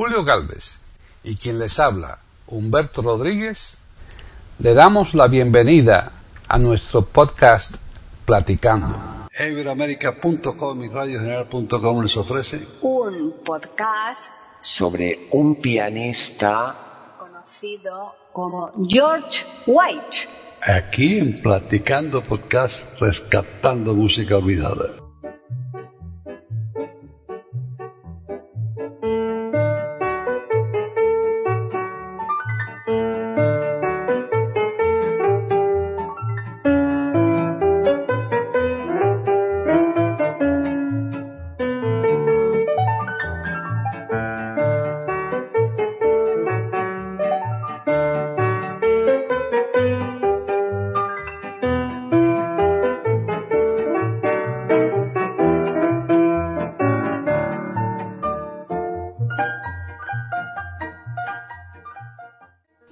Julio Galvez y quien les habla, Humberto Rodríguez, le damos la bienvenida a nuestro podcast Platicando. Iberoamérica.com y radiogeneral.com les ofrece un podcast sobre un pianista conocido como George White. Aquí en Platicando Podcast, rescatando música olvidada.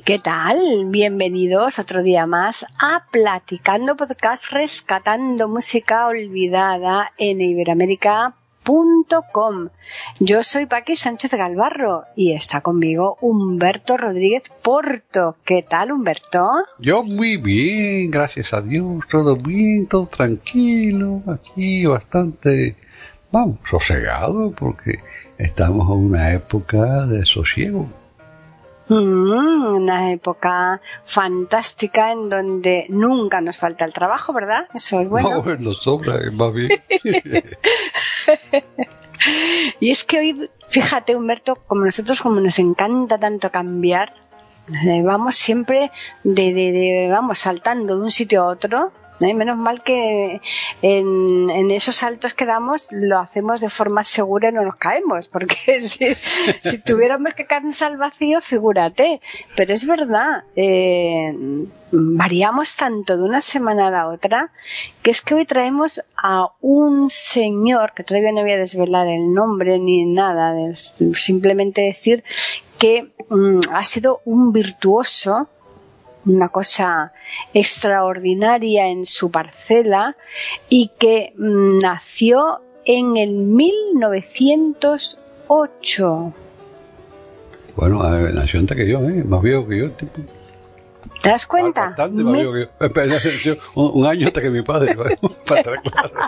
¿Qué tal? Bienvenidos otro día más a Platicando Podcast Rescatando Música Olvidada en iberoamérica.com. Yo soy Paqui Sánchez Galvarro y está conmigo Humberto Rodríguez Porto. ¿Qué tal, Humberto? Yo muy bien, gracias a Dios, todo bien, todo tranquilo, aquí bastante, vamos, sosegado porque estamos en una época de sosiego. Mm, una época fantástica en donde nunca nos falta el trabajo, ¿verdad? Eso es bueno. No, bueno, sobra, más bien. y es que hoy, fíjate, Humberto, como nosotros, como nos encanta tanto cambiar, eh, vamos siempre de, de, de, vamos saltando de un sitio a otro ¿eh? Menos mal que en, en, esos saltos que damos lo hacemos de forma segura y no nos caemos, porque si, si tuviéramos que caernos al vacío, figúrate. Pero es verdad, eh, variamos tanto de una semana a la otra que es que hoy traemos a un señor, que todavía no voy a desvelar el nombre ni nada, simplemente decir que um, ha sido un virtuoso una cosa extraordinaria en su parcela y que nació en el 1908. Bueno, nació antes que yo, ¿eh? más viejo que yo. Tipo. ¿Te das cuenta? Bastante más viejo que yo. Un, año hasta que mi padre. para estar claro.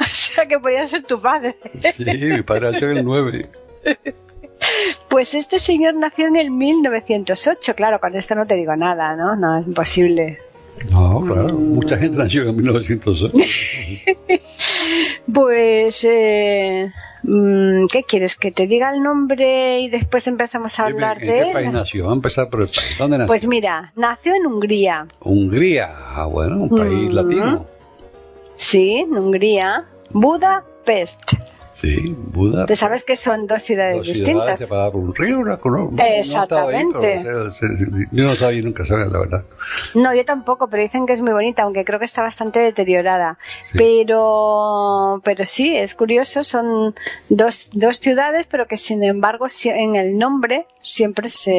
o sea que podía ser tu padre. sí, mi padre nació en el 9. Pues este señor nació en el 1908, claro, con esto no te digo nada, ¿no? No, es imposible. No, claro, mm. mucha gente nació en 1908. pues, eh, ¿qué quieres? ¿Que te diga el nombre y después empezamos a hablar ¿En de qué él? país nació? Vamos a empezar por el país. ¿Dónde nació? Pues mira, nació en Hungría. Hungría, ah, bueno, un país Mm. latino. Sí, en Hungría. Budapest. Sí, Buda. Tú sabes que son dos ciudades Dos distintas. ciudades separadas por un río, una no Exactamente. estaba ahí, pero, yo no estaba ahí nunca, sabía la verdad. No, yo tampoco, pero dicen que es muy bonita, aunque creo que está bastante deteriorada. Sí. Pero, pero sí, es curioso, son dos, dos ciudades, pero que sin embargo en el nombre siempre se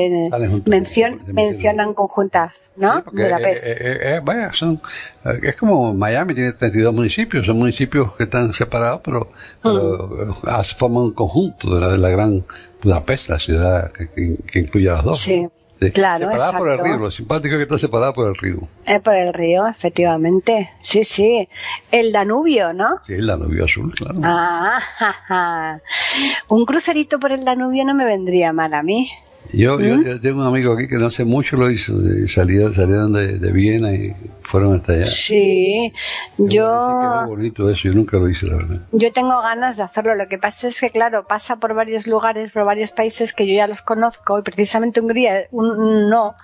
mencion- mencionan. conjuntas, ¿no? Sí, Budapest. eh, eh, eh, vaya, son, es como Miami, tiene 32 municipios, son municipios que están separados, pero, pero as- forman un conjunto de la, de la gran Budapest, la ciudad que, que- que incluye a las dos. Sí, Sí, claro, Separada por el exacto. río, lo simpático es que está separada por el río. Eh, por el río, efectivamente. Sí, sí. El Danubio, ¿no? Sí, la Danubio azul, claro. Ah, ja, ja. Un crucerito por el Danubio no me vendría mal a mí. Yo, yo, ¿Mm? yo tengo un amigo aquí que no hace mucho lo hizo, salió, salieron de, de Viena y fueron hasta allá. Sí, yo... era bonito eso, yo nunca lo hice, la verdad. Yo tengo ganas de hacerlo. Lo que pasa es que, claro, pasa por varios lugares, por varios países que yo ya los conozco y precisamente Hungría un- no.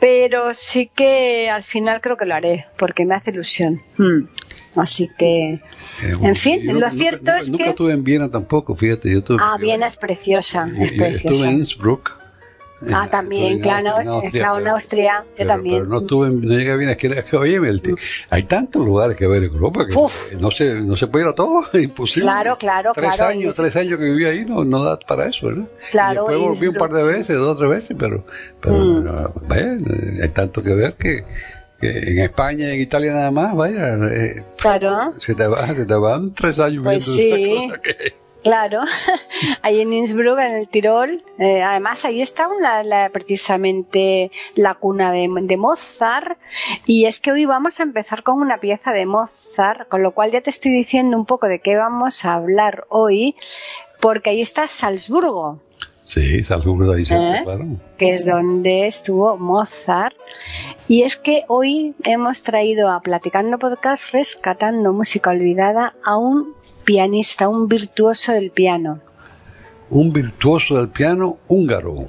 Pero sí que al final creo que lo haré porque me hace ilusión. Hmm. Así que, Eh, En fin, yo lo nunca- cierto nunca- es Nunca que- estuve en Viena tampoco, fíjate. Yo estuve, ah, Viena es preciosa, yo- es yo preciosa. Estuve en Innsbruck. Ah, Eh, también, estuve en claro, Austria, claro, en pero- Austria, yo pero- también. Pero no estuve, en- no llegué a Viena. Es que, es que, oye, te- hay tantos lugares que ver en Europa que Uf. no se, no se puede ir a todo, es imposible. Claro, claro, tres claro, Años, tres años que viví ahí no, no da para eso, ¿verdad? Claro, Y después volví un par de veces, dos o tres veces, pero, pero Mm. no, eh, hay tanto que ver que en España y en Italia nada más, vaya, eh, Claro. se te, va, se te van tres años Pues sí. que- Claro, ahí en Innsbruck, en el Tirol. Eh, además, ahí está una, precisamente la cuna de, de, Mozart. Y es que hoy vamos a empezar con una pieza de Mozart, con lo cual ya te estoy diciendo un poco de qué vamos a hablar hoy, porque ahí está Salzburgo. Sí, Salzburgo, ahí ¿Eh? claro. Que es donde estuvo Mozart. Y es que hoy hemos traído a Platicando Podcast rescatando música olvidada a un pianista, un virtuoso del piano. Un virtuoso del piano húngaro.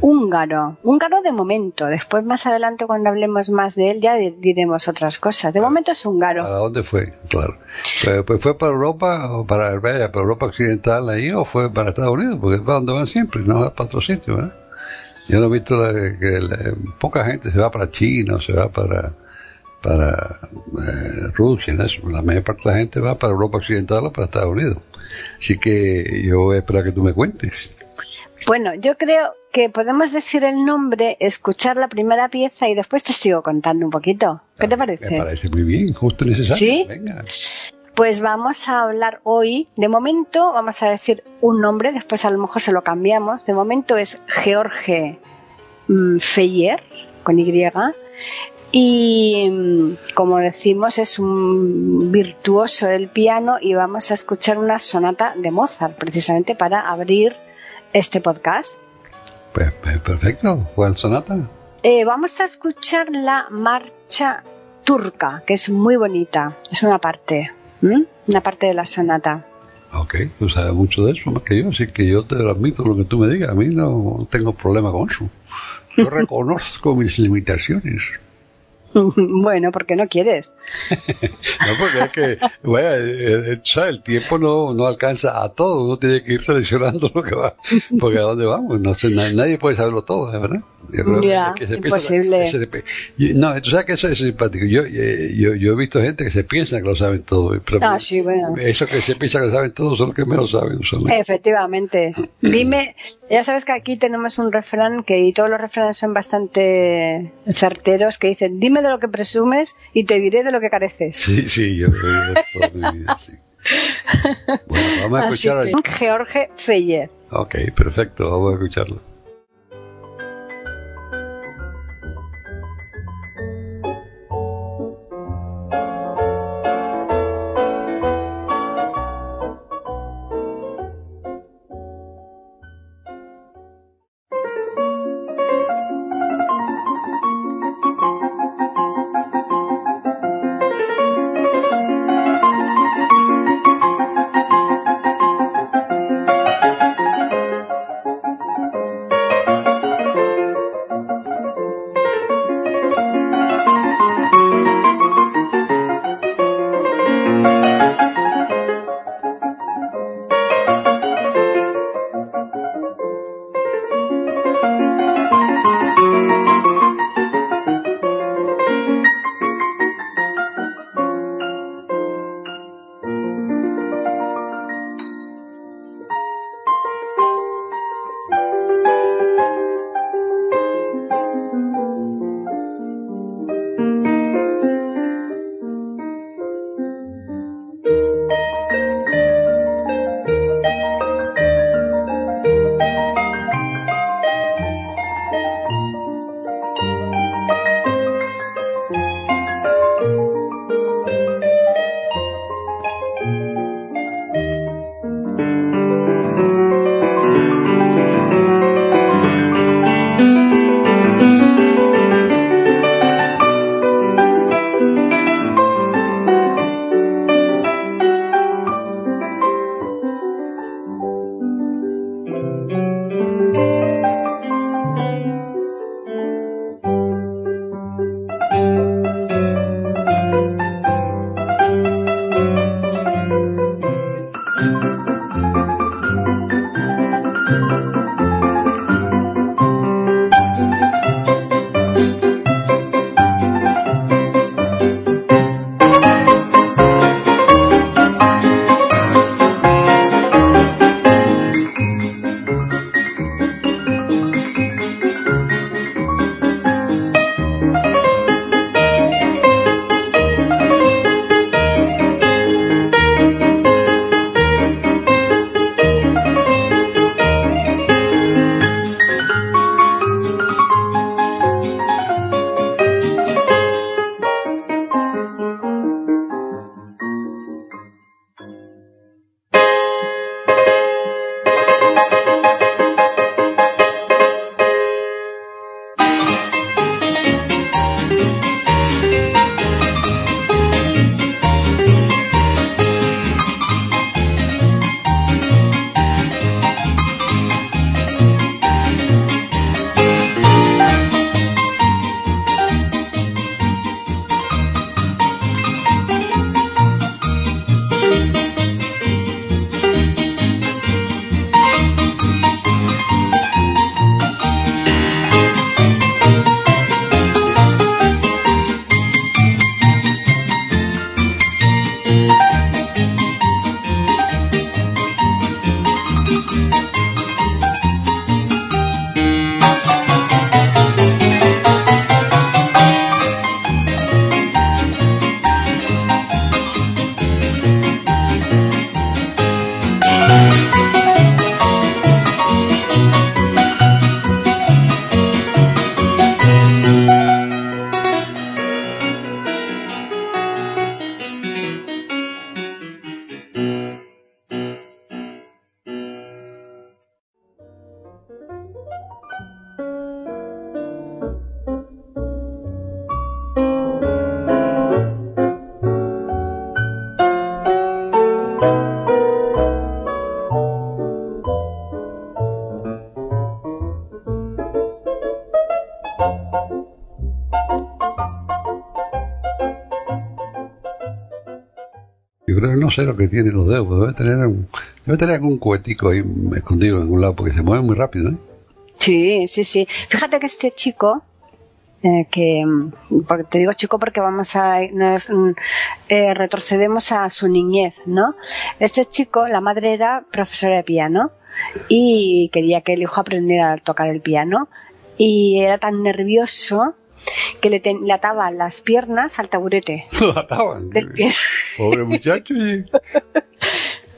Húngaro, húngaro de momento. Después, más adelante, cuando hablemos más de él, ya diremos otras cosas. De momento es húngaro. ¿Para dónde fue? Claro. Pues, pues fue para Europa o para, para Europa Occidental ahí o fue para Estados Unidos, porque es para donde van siempre, no va para otro sitio, ¿verdad? Yo no he visto que poca gente se va para China o se va para para eh, Rusia, la mayor parte de la gente va para Europa Occidental o para Estados Unidos. Así que yo voy a esperar que tú me cuentes. Bueno, yo creo que podemos decir el nombre, escuchar la primera pieza y después te sigo contando un poquito. ¿Qué te ah, parece? Me parece muy bien, justo necesario. ¿Sí? Venga. Pues vamos a hablar hoy, de momento vamos a decir un nombre, después a lo mejor se lo cambiamos. De momento es George mm, Feyer, con Y, y como decimos es un virtuoso del piano y vamos a escuchar una sonata de Mozart precisamente para abrir este podcast. Pues, pues perfecto, ¿cuál sonata? Eh, vamos a escuchar la marcha turca, que es muy bonita, es una parte, una parte de la sonata. Ok, tú sabes mucho de eso más que yo, así que yo te admito lo que tú me digas, a mí no tengo problema con eso. Yo reconozco mis limitaciones. bueno, porque no quieres. no, porque es que, bueno, eh, eh, el tiempo no, no alcanza a todo, uno tiene que ir seleccionando lo que va, porque a dónde vamos, no sé, nadie puede saberlo todo, ¿verdad? Ya, imposible. no, tú sabes que eso es simpático. Yo, eh, yo, yo, he visto gente que se piensa que lo saben todo. ah, sí, bueno. Eso que se piensa que lo saben todo son los que menos saben. Efectivamente. Dime, ya sabes que aquí tenemos un refrán que, y todos los refranes son bastante certeros, que dicen, dime de lo que presumes y te diré de lo que careces. Sí, sí, yo he toda mi vida, sí. Bueno, vamos a escuchar. George Feyer. Ok, perfecto, vamos a escucharlo. Creo que no sé lo que tiene los dedos, debe tener, un, debe tener algún cuetico ahí escondido en algún lado, porque se mueve muy rápido, ¿eh? Sí, sí, sí. Fíjate que este chico, eh, que porque te digo chico porque vamos a nos, eh, retrocedemos a su niñez, ¿no? Este chico, la madre era profesora de piano y quería que el hijo aprendiera a tocar el piano y era tan nervioso que le, le ataba las piernas al taburete. Lo ataban. Pobre muchacho.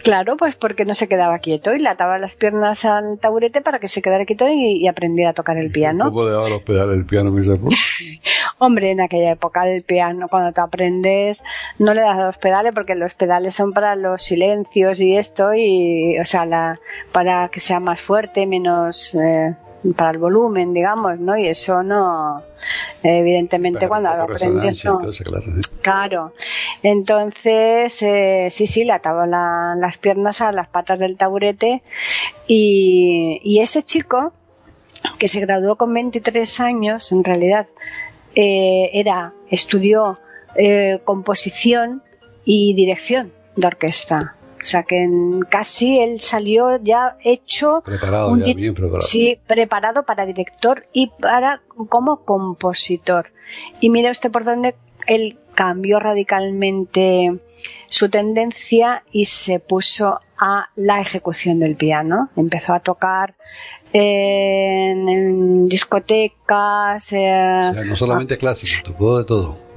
Claro, pues porque no se quedaba quieto y le ataba las piernas al taburete para que se quedara quieto y, aprendiera a tocar el piano. ¿Cómo le daba los pedales el piano, Hombre, en aquella época el piano, cuando te aprendes, no le das los pedales porque los pedales son para los silencios y esto, y, o sea, la, para que sea más fuerte, menos, eh, para el volumen, digamos, ¿no? Y eso no, evidentemente cuando lo aprendes no. claro, Entonces, eh, sí, sí, le ataba las piernas a las patas del taburete y, y ese chico que se graduó con 23 años, en realidad, eh, era, estudió eh, composición y dirección de orquesta. O sea que casi él salió ya hecho. Preparado, ya, bien preparado. Sí, preparado para director y para como compositor. Y mire usted por dónde él cambió radicalmente su tendencia y se puso a la ejecución del piano. Empezó a tocar en, discotecas. Eh, no solamente clásico, tocó de todo.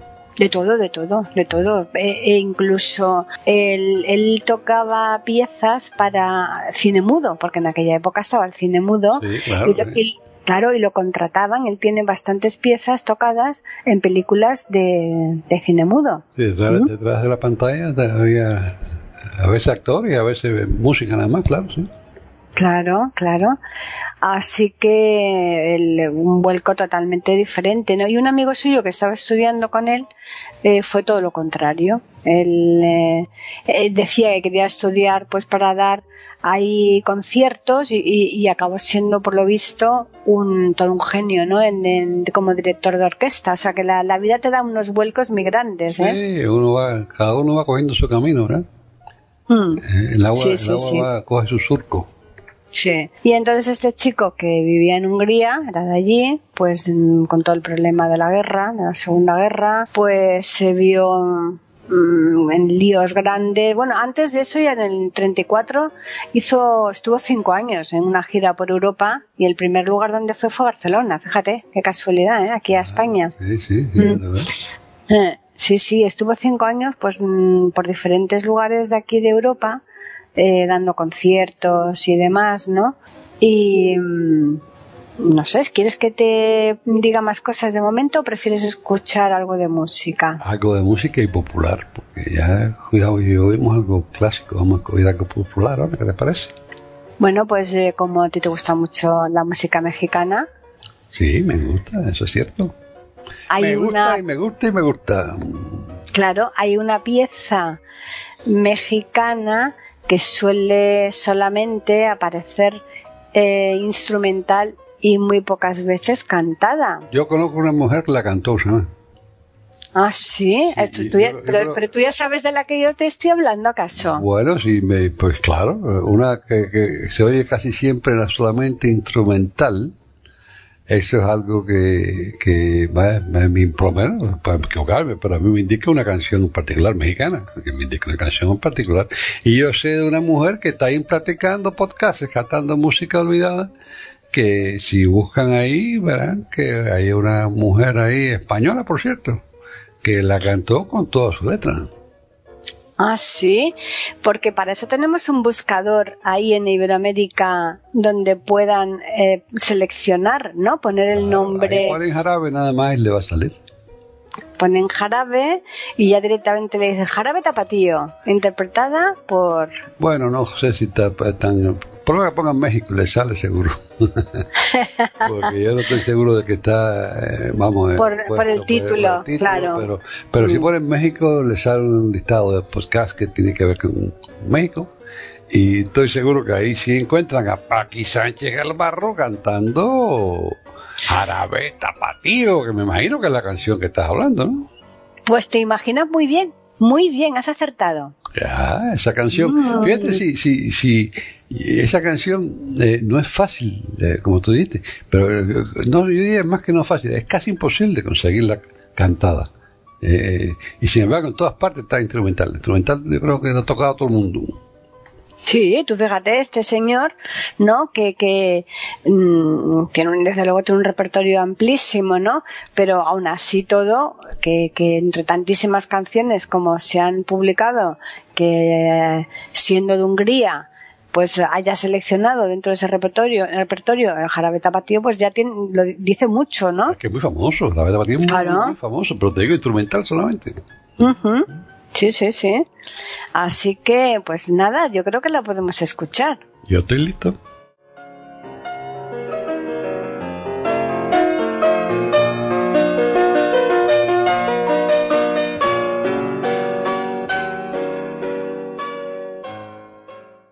De todo, de todo, de todo. E, e incluso él, él, tocaba piezas para cine mudo, porque en aquella época estaba el cine mudo. y, claro, y lo contrataban. Él tiene bastantes piezas tocadas en películas de, de cine mudo. detrás, detrás, de la pantalla había a veces actor y a veces música nada más, claro, sí. Claro, claro. Así que un vuelco totalmente diferente, ¿no? Y un amigo suyo que estaba estudiando con él eh, fue todo lo contrario. Él eh, eh, decía que quería estudiar pues para dar ahí conciertos y, acabó siendo por lo visto un todo un genio, ¿no? En, como director de orquesta. O sea que la, vida te da unos vuelcos muy grandes, ¿eh? Sí, uno va, cada uno va cogiendo su camino, ¿verdad? Hmm. El agua, el agua va, coge su surco. Sí. Y entonces este chico que vivía en Hungría, era de allí, pues mm, con todo el problema de la guerra, de la Segunda Guerra, pues se vio mm, en líos grandes. Bueno, antes de eso, ya en el 34, hizo, estuvo cinco años en una gira por Europa y el primer lugar donde fue fue Barcelona. Fíjate, qué casualidad, ¿eh? Aquí a España. Sí, sí, sí, mm. eh, sí, sí, estuvo cinco años pues por diferentes lugares de aquí de Europa eh, dando conciertos y demás, ¿no? Y mm, no sé, ¿quieres que te diga más cosas de momento o prefieres escuchar algo de música? Algo de música y popular, porque ya, cuidado, oímos algo clásico, vamos a oír algo popular ahora, ¿qué te parece? Bueno, pues eh, como a ti te gusta mucho la música mexicana. Sí, me gusta, eso es cierto. me gusta y me gusta y me gusta. Claro, hay una pieza mexicana que suele solamente aparecer eh, instrumental y muy pocas veces cantada. Yo conozco una mujer que la cantó, ¿sabes? Ah, sí, pero, tú ya sabes de la que yo te estoy hablando, ¿acaso? Bueno, sí, me, pues claro, una que, que se oye casi siempre solamente instrumental, eso es algo que, que me, me, para equivocarme, pero a mí me indica una canción en particular mexicana, que me indica una canción en particular. Y yo sé de una mujer que está ahí platicando podcasts, cantando música olvidada, que si buscan ahí, verán que hay una mujer ahí, española por cierto, que la cantó con todas sus letras. Ah, sí, porque para eso tenemos un buscador ahí en Iberoamérica donde puedan eh, seleccionar, ¿no? Poner el nombre. ponen jarabe nada más y le va a salir. Ponen jarabe y ya directamente le dicen jarabe tapatío, interpretada por. Bueno, no sé si está tan por que pongan México, le sale seguro. Porque yo no estoy seguro de que está, eh, vamos, eh, por, el título, claro. Pero, pero si mm. ponen México, le sale un listado de podcast que tiene que ver con México. Y estoy seguro que ahí sí encuentran a Paqui Sánchez Albarro cantando Jarabe Tapatío, que me imagino que es la canción que estás hablando, ¿no? Pues te imaginas muy bien, muy bien, has acertado. Ya, esa canción. Mm. Fíjate si, si, si esa canción eh, no es fácil, eh, como tú dijiste, pero eh, no, yo diría más que no fácil, es casi imposible conseguirla cantada. Eh, y sin embargo, en todas partes está instrumental. Instrumental, yo creo que lo ha tocado a todo el mundo. Sí, tú fíjate, este señor, ¿no? Que, que mm, tiene un, desde luego tiene un repertorio amplísimo, ¿no? Pero aún así todo, que, que entre tantísimas canciones como se han publicado, que siendo de Hungría, pues haya seleccionado dentro de ese repertorio, el repertorio el jarabe tapatío, pues ya tiene, lo dice mucho, ¿no? Es que es muy famoso, la verdad, es muy, Claro. muy famoso, pero te digo instrumental solamente. Sí, sí, sí. Así que, pues nada, yo creo que la podemos escuchar. Yo estoy listo.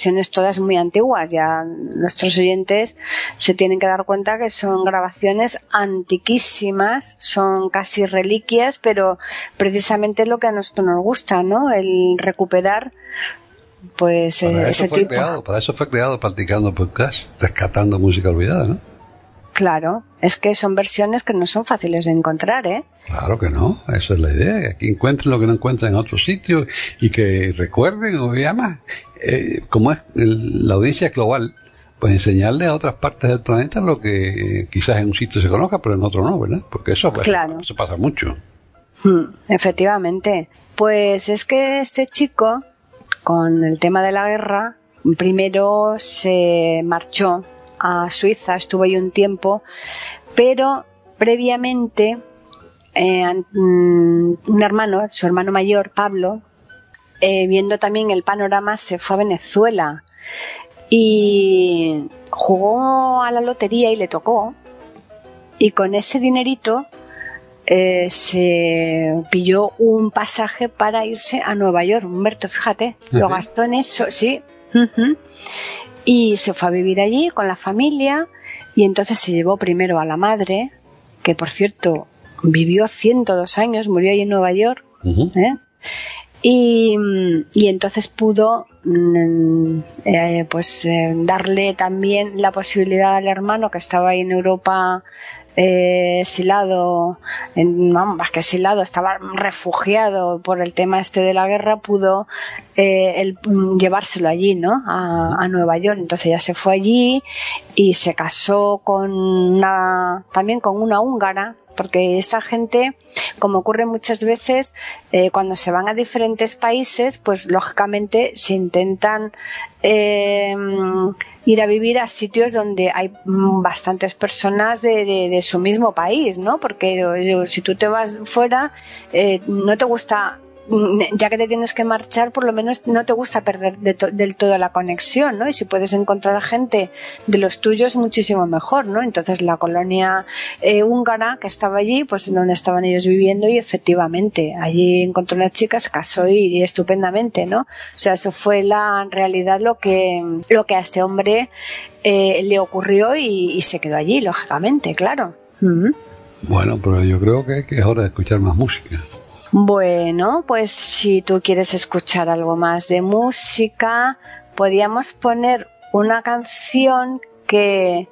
versiones todas muy antiguas. Ya nuestros oyentes se tienen que dar cuenta que son grabaciones antiquísimas, son casi reliquias, pero precisamente lo que a nosotros nos gusta, ¿no? El recuperar pues para ese eso fue tipo. creado, para eso fue creado practicando podcast, rescatando música olvidada, ¿no? Claro, es que son versiones que no son fáciles de encontrar, ¿eh? Claro que no, esa es la idea, que encuentren lo que no encuentran en otros sitios y que recuerden, o además, eh, como es el- la audiencia global, pues enseñarle a otras partes del planeta lo que quizás en un sitio se conozca, pero en otro no, ¿verdad? Porque eso, pues, Claro. eso pasa mucho. Hmm, Efectivamente. Pues es que este chico, con el tema de la guerra, primero se marchó a Suiza, estuvo ahí un tiempo, pero previamente eh, mm, un hermano, su hermano mayor, Pablo, eh, viendo también el panorama, se fue a Venezuela y jugó a la lotería y le tocó. Y con ese dinerito eh, se pilló un pasaje para irse a Nueva York. Humberto, fíjate, lo gastó en eso, sí. Y se fue a vivir allí con la familia y entonces se llevó primero a la madre, que por cierto vivió 102 años, murió allí en Nueva York. ¿eh? Y, mm, y entonces pudo mm, eh, pues eh, darle también la posibilidad al hermano que estaba ahí en Europa eh, exilado, en, vamos, más que exilado, estaba refugiado por el tema este de la guerra, pudo eh, el, mm, llevárselo allí, ¿no? A, a Nueva York. Entonces ya se fue allí y se casó con una, también con una húngara, porque esta gente, como ocurre muchas veces, eh, cuando se van a diferentes países, pues lógicamente se intentan eh, ir a vivir a sitios donde hay mm, bastantes personas de, su mismo país, ¿no? Porque eh, si tú te vas fuera, eh, no te gusta ya que te tienes que marchar, por lo menos no te gusta perder de to- del todo la conexión, ¿no? Y si puedes encontrar gente de los tuyos, muchísimo mejor, ¿no? Entonces la colonia eh, húngara que estaba allí, pues donde estaban ellos viviendo y efectivamente allí encontró una chica, se casó y, y estupendamente, ¿no? O sea, eso fue la en realidad lo que lo que a este hombre eh, le ocurrió y, y se quedó allí, lógicamente, claro. Bueno, pero yo creo que, que es hora de escuchar más música. Bueno, pues si tú quieres escuchar algo más de música, podríamos poner una canción que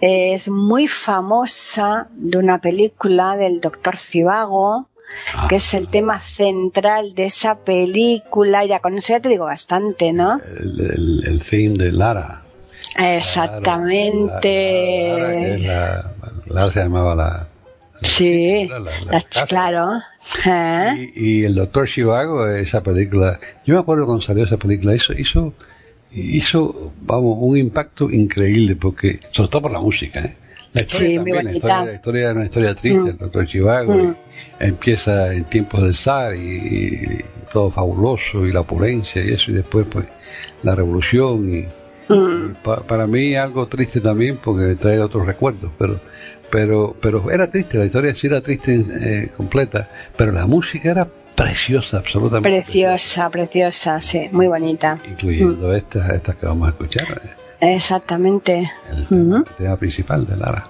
es muy famosa de una película del Doctor Zivago, Ah, que es el tema central de esa película. Ya con eso ya te digo bastante, ¿no? el, el, el theme de Lara. Exactamente. Lara se llamaba la... Sí, la- la- la la- casa. claro. ¿Eh? Y, y el Doctor Chivago, esa película, yo me acuerdo cuando salió esa película, hizo, hizo, hizo, vamos, un impacto increíble, porque, sobre todo por la música, ¿eh? La historia Sí, también, la historia, la historia una historia triste, Mm. el Doctor Chivago, Mm. empieza en tiempos del zar y, y todo fabuloso, y la opulencia y eso, y después pues la revolución y, Mm. Pa- para mí algo triste también porque me trae otros recuerdos, pero pero pero era triste, la historia sí era triste eh, completa, pero la música era preciosa, absolutamente. Preciosa, preciosa, sí, muy bonita. Incluyendo estas, estas que vamos a escuchar, eh, Exactamente. el, tema, Ujú. el tema principal de Lara.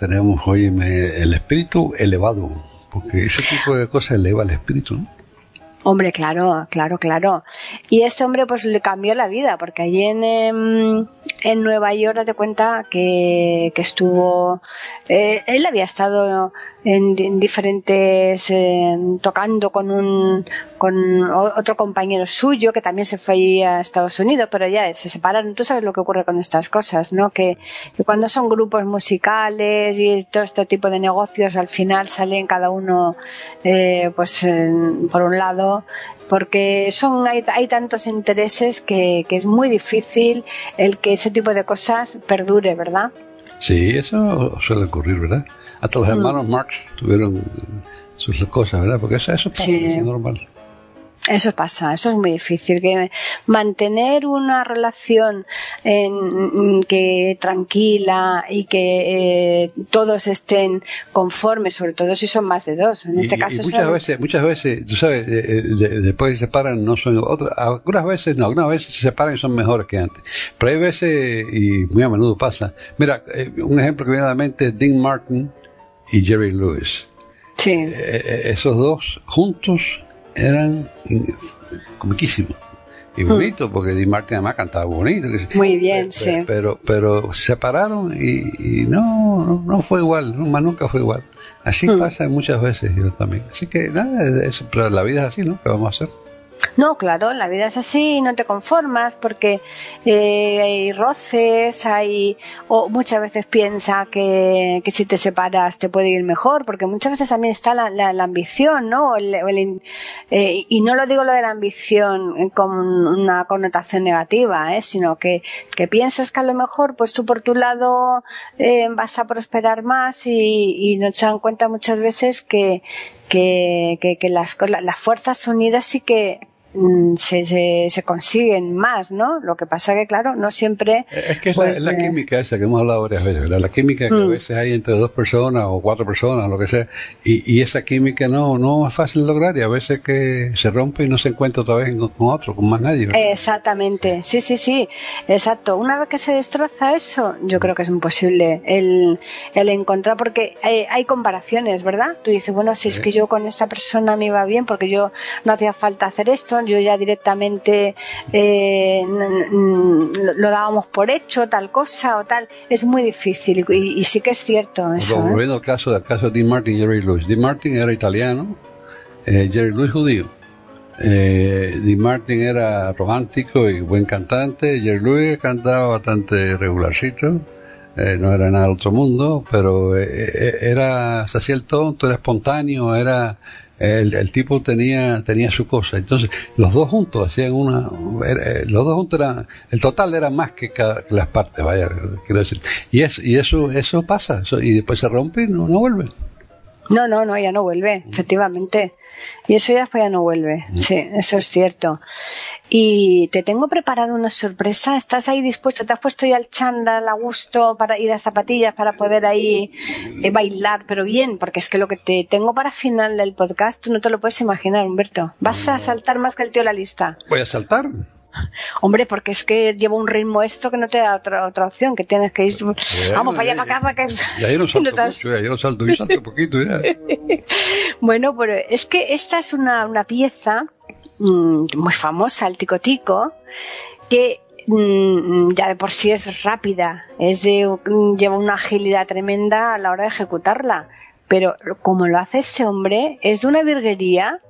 Tenemos, hoy el espíritu elevado, porque ese tipo de cosas eleva el espíritu. Hombre, claro, claro, claro. Y este hombre pues le cambió la vida, porque allí en, em, en Nueva York, date cuenta que, que estuvo, eh, él había estado en, diferentes, eh, tocando con un, con otro compañero suyo que también se fue a Estados Unidos, pero ya se separaron. Tú sabes lo que ocurre con estas cosas, ¿no? Que, que cuando son grupos musicales y todo este tipo de negocios, al final salen cada uno, eh, pues, por un lado, porque son hay, hay tantos intereses que, que, es muy difícil el que ese tipo de cosas perdure, ¿verdad? Sí, eso suele ocurrir, ¿verdad? Hasta los mm. hermanos Marx tuvieron sus cosas, ¿verdad? Porque eso, es normal. Eso pasa, eso es muy difícil. Que mantener una relación en, que tranquila y que eh, todos estén conformes, sobre todo si son más de dos. En este caso, muchas veces, muchas veces, tú sabes, eh, eh, después se separan, no son otras. Algunas veces, no, algunas veces se separan y son mejores que antes. Pero hay veces y muy a menudo pasa. Mira, un ejemplo que viene a la mente es Dean Martin y Jerry Lewis. Sí. esos dos juntos eran comiquísimos y hmm. bonito porque Dean Martin además cantaba bonito muy bien sí. pero pero se separaron y, no, no, fue igual nunca fue igual. Así hmm. pasa muchas veces yo también. Así que nada pero la vida es así no qué vamos a hacer no, claro, la vida es así, no te conformas porque eh, hay roces, hay o muchas veces piensa que, que, si te separas te puede ir mejor, porque muchas veces también está la, la, ambición, ¿no? El, eh, y no lo digo lo de la ambición con una connotación negativa, ¿eh? sino que, que piensas que a lo mejor pues tú por tu lado eh, vas a prosperar más y, y no se dan cuenta muchas veces que, que, que, que las, las fuerzas unidas sí que Mm, se, se, consiguen más, ¿no? Lo que pasa que, claro, no siempre... Es que pues, es la, eh, química esa que hemos hablado varias veces, La química que a mm. veces hay entre dos personas o cuatro personas, lo que sea, y, y, esa química no, no es fácil lograr y a veces que se rompe y no se encuentra otra vez con, otro, con más nadie. Exactamente, sí, sí, sí, exacto. Una vez que se destroza eso, yo creo que es imposible el, el encontrar, porque hay, hay comparaciones, ¿verdad? Tú dices, bueno, si es que yo con esta persona me iba bien porque yo no hacía falta hacer esto, yo ya directamente eh, lo dábamos por hecho, tal cosa o tal, es muy difícil y, sí que es cierto eso. ¿eh? volviendo al caso, del caso de Dean Martin y Jerry Lewis. Dean Martin era italiano, eh, Jerry Lewis judío. Eh, Dean Martin era romántico y buen cantante, Jerry Lewis cantaba bastante regularcito. no era nada del otro mundo, pero era, se hacía el tonto, era espontáneo, era, el, tipo tenía tenía su cosa entonces los dos juntos hacían una eh, los dos juntos eran el total era más que, cada, las partes vaya quiero decir y es, y eso eso pasa y después se rompe y no, no vuelve no, no, no, ya no vuelve, efectivamente. Y eso ya, ya no vuelve. Mm. Sí, eso es cierto. Y te tengo preparado una sorpresa. ¿Estás ahí dispuesto? ¿Te has puesto ya el chándal a gusto para ir a zapatillas para poder ahí eh, bailar, pero bien? Porque es que lo que te tengo para final del podcast, tú no te lo puedes imaginar, Humberto. ¿Vas a saltar más que el tío la lista? ¿Voy a saltar? Hombre, porque es que lleva un ritmo esto que no te da otra, otra opción, que tienes que ir. vamos para allá, para acá, para acá. Ya yo no salto mucho, ya yo no salto, yo salto poquito ya. bueno, pero es que esta es una, una pieza mmm, muy famosa, el tico tico, que mmm, ya de por sí es rápida, es de, lleva una agilidad tremenda a la hora de ejecutarla. Pero como lo hace este hombre, es de una virguería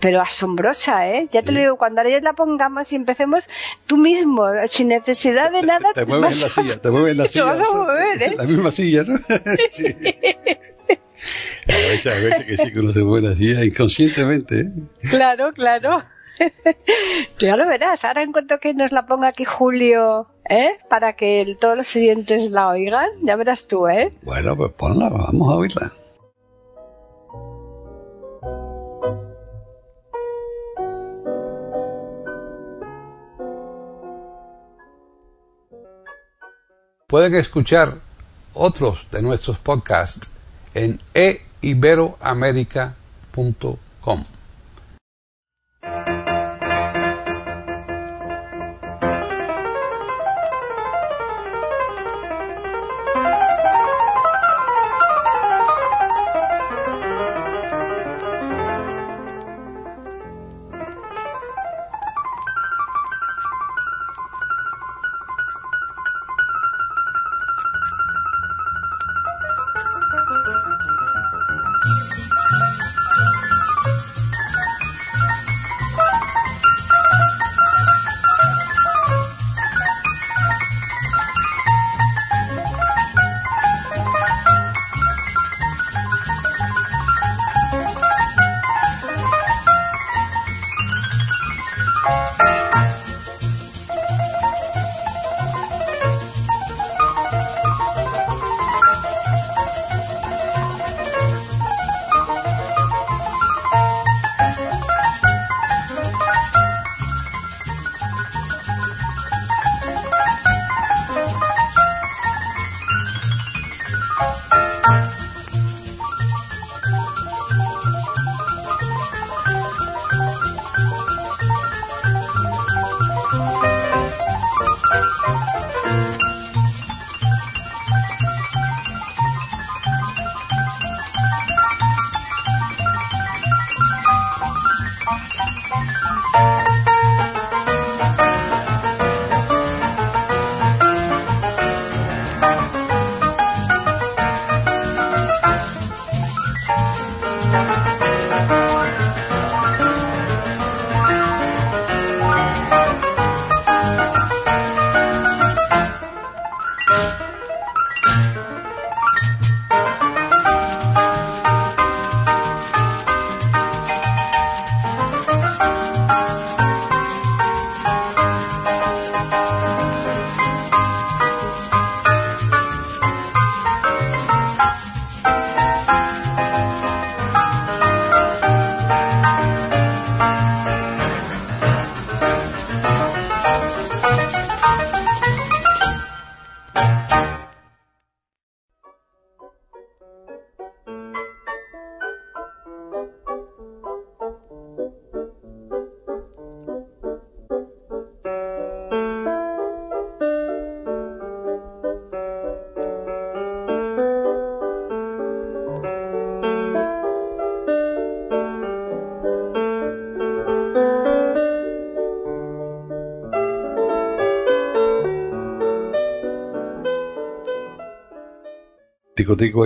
pero asombrosa, ¿eh? Ya te lo digo, cuando ahora la pongamos y empecemos tú mismo, sin necesidad de nada. Te, mueves en la silla, te mueves en la silla. Te vas a mover, ¿eh? La misma silla, ¿no? sí. A veces, a veces que sí que uno se así inconscientemente, ¿eh? Claro, claro. ya lo verás, ahora en cuanto que nos la ponga aquí Julio, ¿eh? Para que todos los siguientes la oigan, ya verás tú, ¿eh? Bueno, pues ponla, vamos a oírla. Pueden escuchar otros de nuestros podcasts en eiberoamerica.com.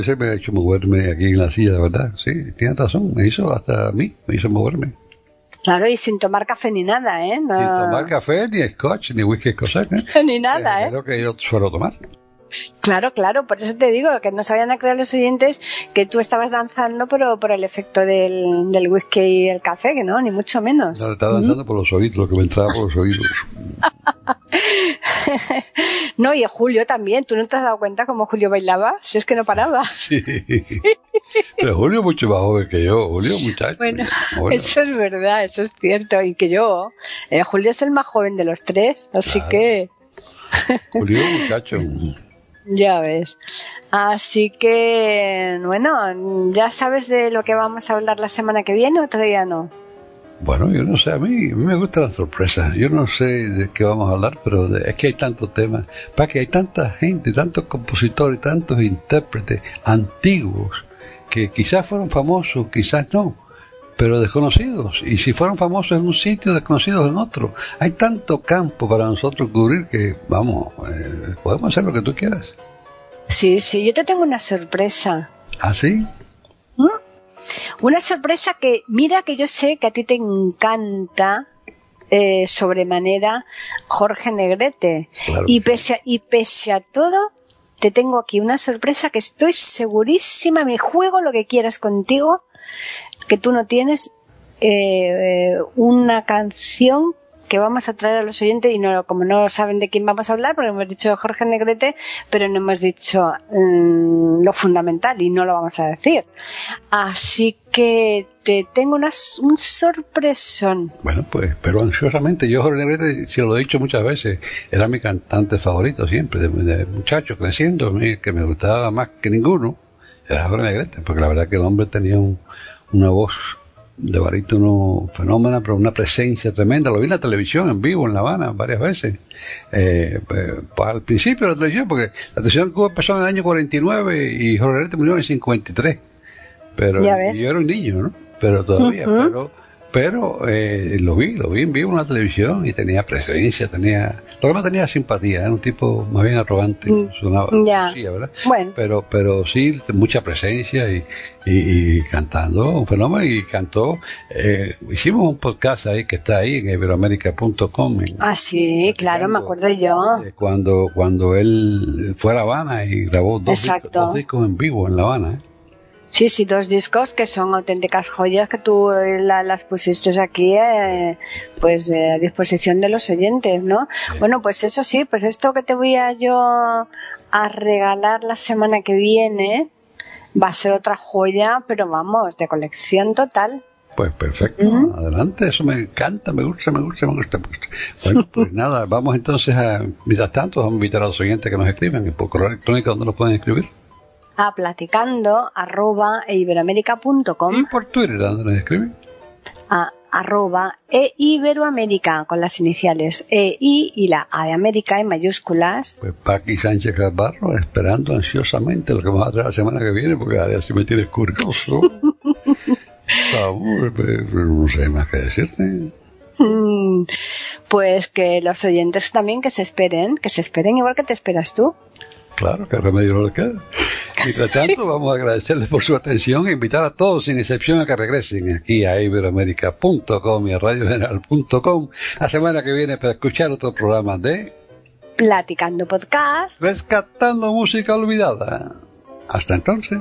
ese me ha hecho moverme aquí en la silla, de verdad. Sí, tiene razón, me hizo hasta a mí, me hizo moverme. Claro, y sin tomar café ni nada, ¿eh? No... Sin tomar café, ni scotch, ni whisky escocés, ¿eh? ni nada, ¿eh? Es lo que yo suelo tomar. Claro, claro, por eso te digo que no sabían a creer los oyentes que tú estabas danzando pero por el efecto del, del whisky y el café, que no, ni mucho menos. No, estaba danzando por los oídos, lo que me entraba por los oídos. no, y Julio también, ¿tú no te has dado cuenta cómo Julio bailaba? Si es que no paraba. Sí, pero Julio es mucho más joven que yo, Julio muchacho. Bueno, eso es verdad, eso es cierto, y que yo, eh, Julio es el más joven de los tres, así que... Julio muchacho. Ya ves. Así que, bueno, ¿ya sabes de lo que vamos a hablar la semana que viene o todavía no? Bueno, yo no sé, a mí, me gusta la sorpresa. Yo no sé de qué vamos a hablar, pero es que hay tantos temas. Para que hay tanta gente, tantos compositores, tantos intérpretes antiguos que quizás fueron famosos, quizás no, pero desconocidos. Y si fueron famosos en un sitio, desconocidos en otro. Hay tanto campo para nosotros cubrir que, vamos, eh, podemos hacer lo que tú quieras. Sí, sí, yo te tengo una sorpresa. ¿Ah, sí? Una sorpresa que, mira que yo sé que a ti te encanta eh, sobremanera Jorge Negrete. y, pese a, y pese a todo, te tengo aquí una sorpresa que estoy segurísima, me juego lo que quieras contigo, que tú no tienes eh, una canción que vamos a traer a los oyentes y no como no saben de quién vamos a hablar porque hemos dicho Jorge Negrete pero no hemos dicho mm, lo fundamental y no lo vamos a decir. Así que te tengo una, un sorpresón. Bueno pues pero ansiosamente. Yo Jorge Negrete si lo he dicho muchas veces era mi cantante favorito siempre de, de muchacho creciendo que me gustaba más que ninguno era Jorge Negrete porque la verdad que el hombre tenía un, una voz de barítono fenómeno, pero una presencia tremenda. Lo vi en la televisión, en vivo, en La Habana, varias veces. Eh, pues, al principio de la televisión, porque la televisión en Cuba empezó en el año 49 y Jorge Negrete murió en el 53. Pero yo era un niño, ¿no? Pero todavía, pero pero eh, lo vi, lo vi en vivo en la televisión y tenía presencia, tenía... Lo que más tenía simpatía, era un tipo más bien arrogante, mm, sonaba. ¿verdad? Bueno. Pero, pero sí, mucha presencia y, y, cantando, un fenómeno, y cantó, eh, hicimos un podcast ahí que está ahí en iberoamérica.com. Ah, sí, claro, me acuerdo yo. Eh, cuando, cuando él fue a La Habana y grabó dos, discos, dos discos en vivo en La Habana, ¿eh? Sí, sí, dos discos que son auténticas joyas que tú eh, las pusiste aquí eh, pues eh, a disposición de los oyentes, ¿no? Bueno, pues eso sí, pues esto que te voy a yo a regalar la semana que viene va a ser otra joya, pero vamos, de colección total. Pues perfecto, adelante, eso me encanta, me gusta, me gusta, me gusta. Bueno, pues nada, vamos entonces a, mientras tanto, vamos a invitar a los oyentes que nos escriban en por correo electrónico donde nos pueden escribir a platicando arroba iberoamérica.com y por Twitter ¿dónde nos escriben? a arroba e iberoamérica con las iniciales e i y la a de América en mayúsculas. Pues Paqui Sánchez Carbarro esperando ansiosamente lo que vamos a traer la semana que viene porque ahora sí me tienes curioso. Favor no sé más que decirte. Mm, pues que los oyentes también que se esperen que se esperen igual que te esperas tú Claro, que remedio no le queda. Mientras tanto, vamos a agradecerles por su atención e invitar a todos, sin excepción, a que regresen aquí a iberoamérica.com y a radiogeneral.com la semana que viene para escuchar otro programa de Platicando Podcast. Rescatando música olvidada. Hasta entonces.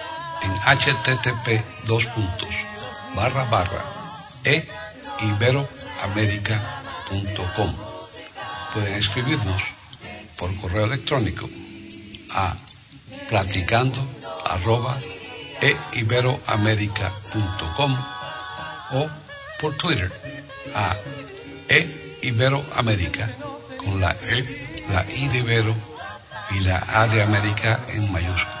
en http dos puntos barra barra e iberoamerica.com. Pueden escribirnos por correo electrónico a platicando arroba e iberoamerica.com o por Twitter a e con la E, la I de Ibero y la A de América en mayúsculas.